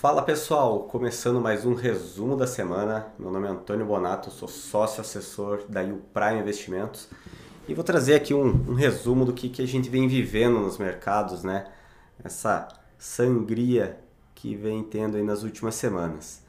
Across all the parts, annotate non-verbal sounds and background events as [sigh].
Fala pessoal, começando mais um resumo da semana. Meu nome é Antônio Bonato, sou sócio assessor da Prime Investimentos e vou trazer aqui um, um resumo do que, que a gente vem vivendo nos mercados, né? Essa sangria que vem tendo aí nas últimas semanas.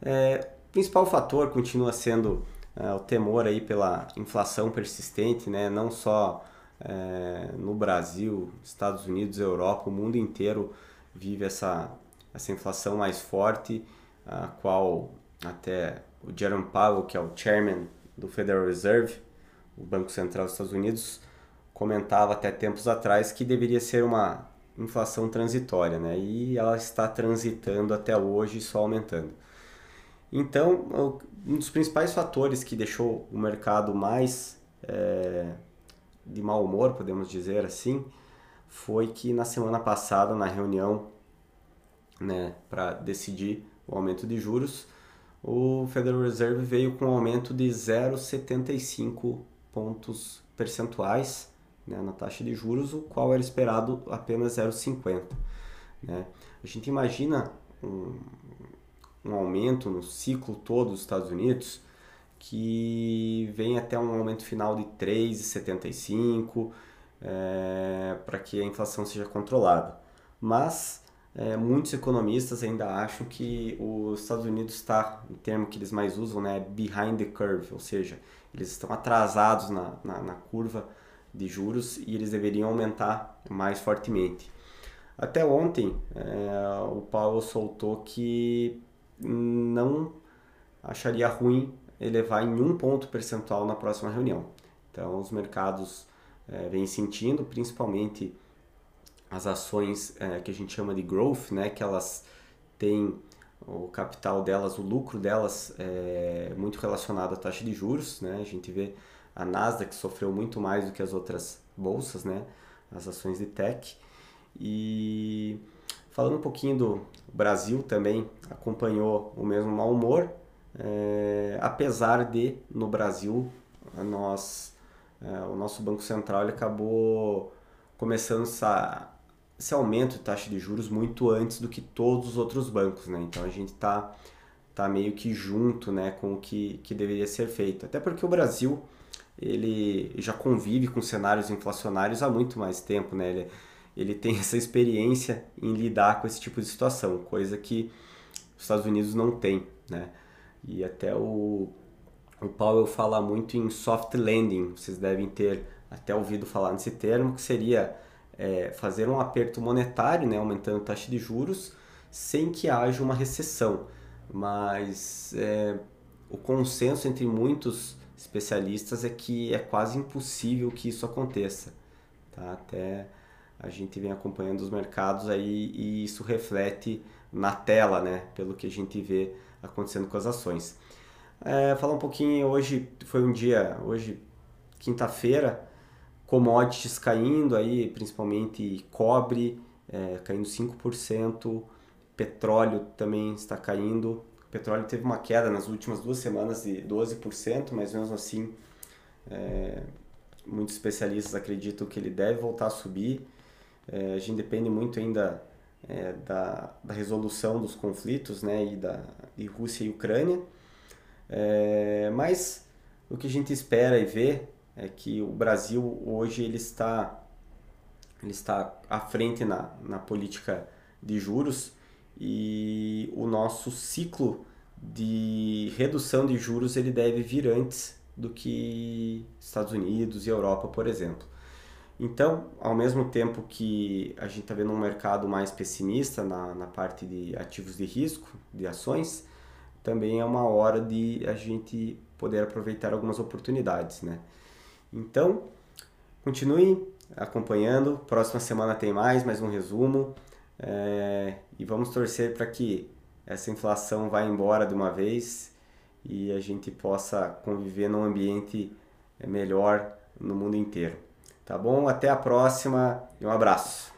É, o principal fator continua sendo é, o temor aí pela inflação persistente, né? Não só é, no Brasil, Estados Unidos, Europa, o mundo inteiro vive essa essa inflação mais forte, a qual até o Jerome Powell, que é o chairman do Federal Reserve, o Banco Central dos Estados Unidos, comentava até tempos atrás que deveria ser uma inflação transitória, né? E ela está transitando até hoje, só aumentando. Então, um dos principais fatores que deixou o mercado mais é, de mau humor, podemos dizer assim, foi que na semana passada, na reunião né, para decidir o aumento de juros, o Federal Reserve veio com um aumento de 0,75 pontos percentuais né, na taxa de juros, o qual era esperado apenas 0,50. Né? A gente imagina um, um aumento no ciclo todo dos Estados Unidos que vem até um aumento final de 3,75 é, para que a inflação seja controlada. Mas é, muitos economistas ainda acham que os Estados Unidos está, o termo que eles mais usam, né, behind the curve, ou seja, eles estão atrasados na, na, na curva de juros e eles deveriam aumentar mais fortemente. Até ontem, é, o Powell soltou que não acharia ruim elevar em um ponto percentual na próxima reunião. Então, os mercados é, vêm sentindo, principalmente as ações é, que a gente chama de growth, né, que elas têm o capital delas, o lucro delas é muito relacionado à taxa de juros, né? A gente vê a Nasdaq sofreu muito mais do que as outras bolsas, né? As ações de tech. E falando um pouquinho do Brasil também acompanhou o mesmo mau humor, é, apesar de no Brasil nós, é, o nosso Banco Central acabou começando essa esse aumento de taxa de juros muito antes do que todos os outros bancos, né? Então a gente está tá meio que junto, né, com o que, que deveria ser feito. Até porque o Brasil ele já convive com cenários inflacionários há muito mais tempo, né? Ele, ele tem [laughs] essa experiência em lidar com esse tipo de situação, coisa que os Estados Unidos não tem, né? E até o, o Powell fala muito em soft landing, vocês devem ter até ouvido falar nesse termo, que seria é, fazer um aperto monetário, né, aumentando a taxa de juros, sem que haja uma recessão. Mas é, o consenso entre muitos especialistas é que é quase impossível que isso aconteça. Tá? Até a gente vem acompanhando os mercados aí e isso reflete na tela, né, pelo que a gente vê acontecendo com as ações. É, falar um pouquinho, hoje foi um dia, hoje quinta-feira, commodities caindo aí, principalmente cobre é, caindo 5%, petróleo também está caindo. O petróleo teve uma queda nas últimas duas semanas de 12%, mas mesmo assim é, muitos especialistas acreditam que ele deve voltar a subir. É, a gente depende muito ainda é, da, da resolução dos conflitos né, e da, de Rússia e Ucrânia. É, mas o que a gente espera e vê é que o Brasil hoje ele está, ele está à frente na, na política de juros e o nosso ciclo de redução de juros ele deve vir antes do que Estados Unidos e Europa, por exemplo. Então, ao mesmo tempo que a gente está vendo um mercado mais pessimista na, na parte de ativos de risco, de ações, também é uma hora de a gente poder aproveitar algumas oportunidades, né? Então, continue acompanhando. Próxima semana tem mais, mais um resumo. É, e vamos torcer para que essa inflação vá embora de uma vez e a gente possa conviver num ambiente melhor no mundo inteiro. Tá bom? Até a próxima e um abraço.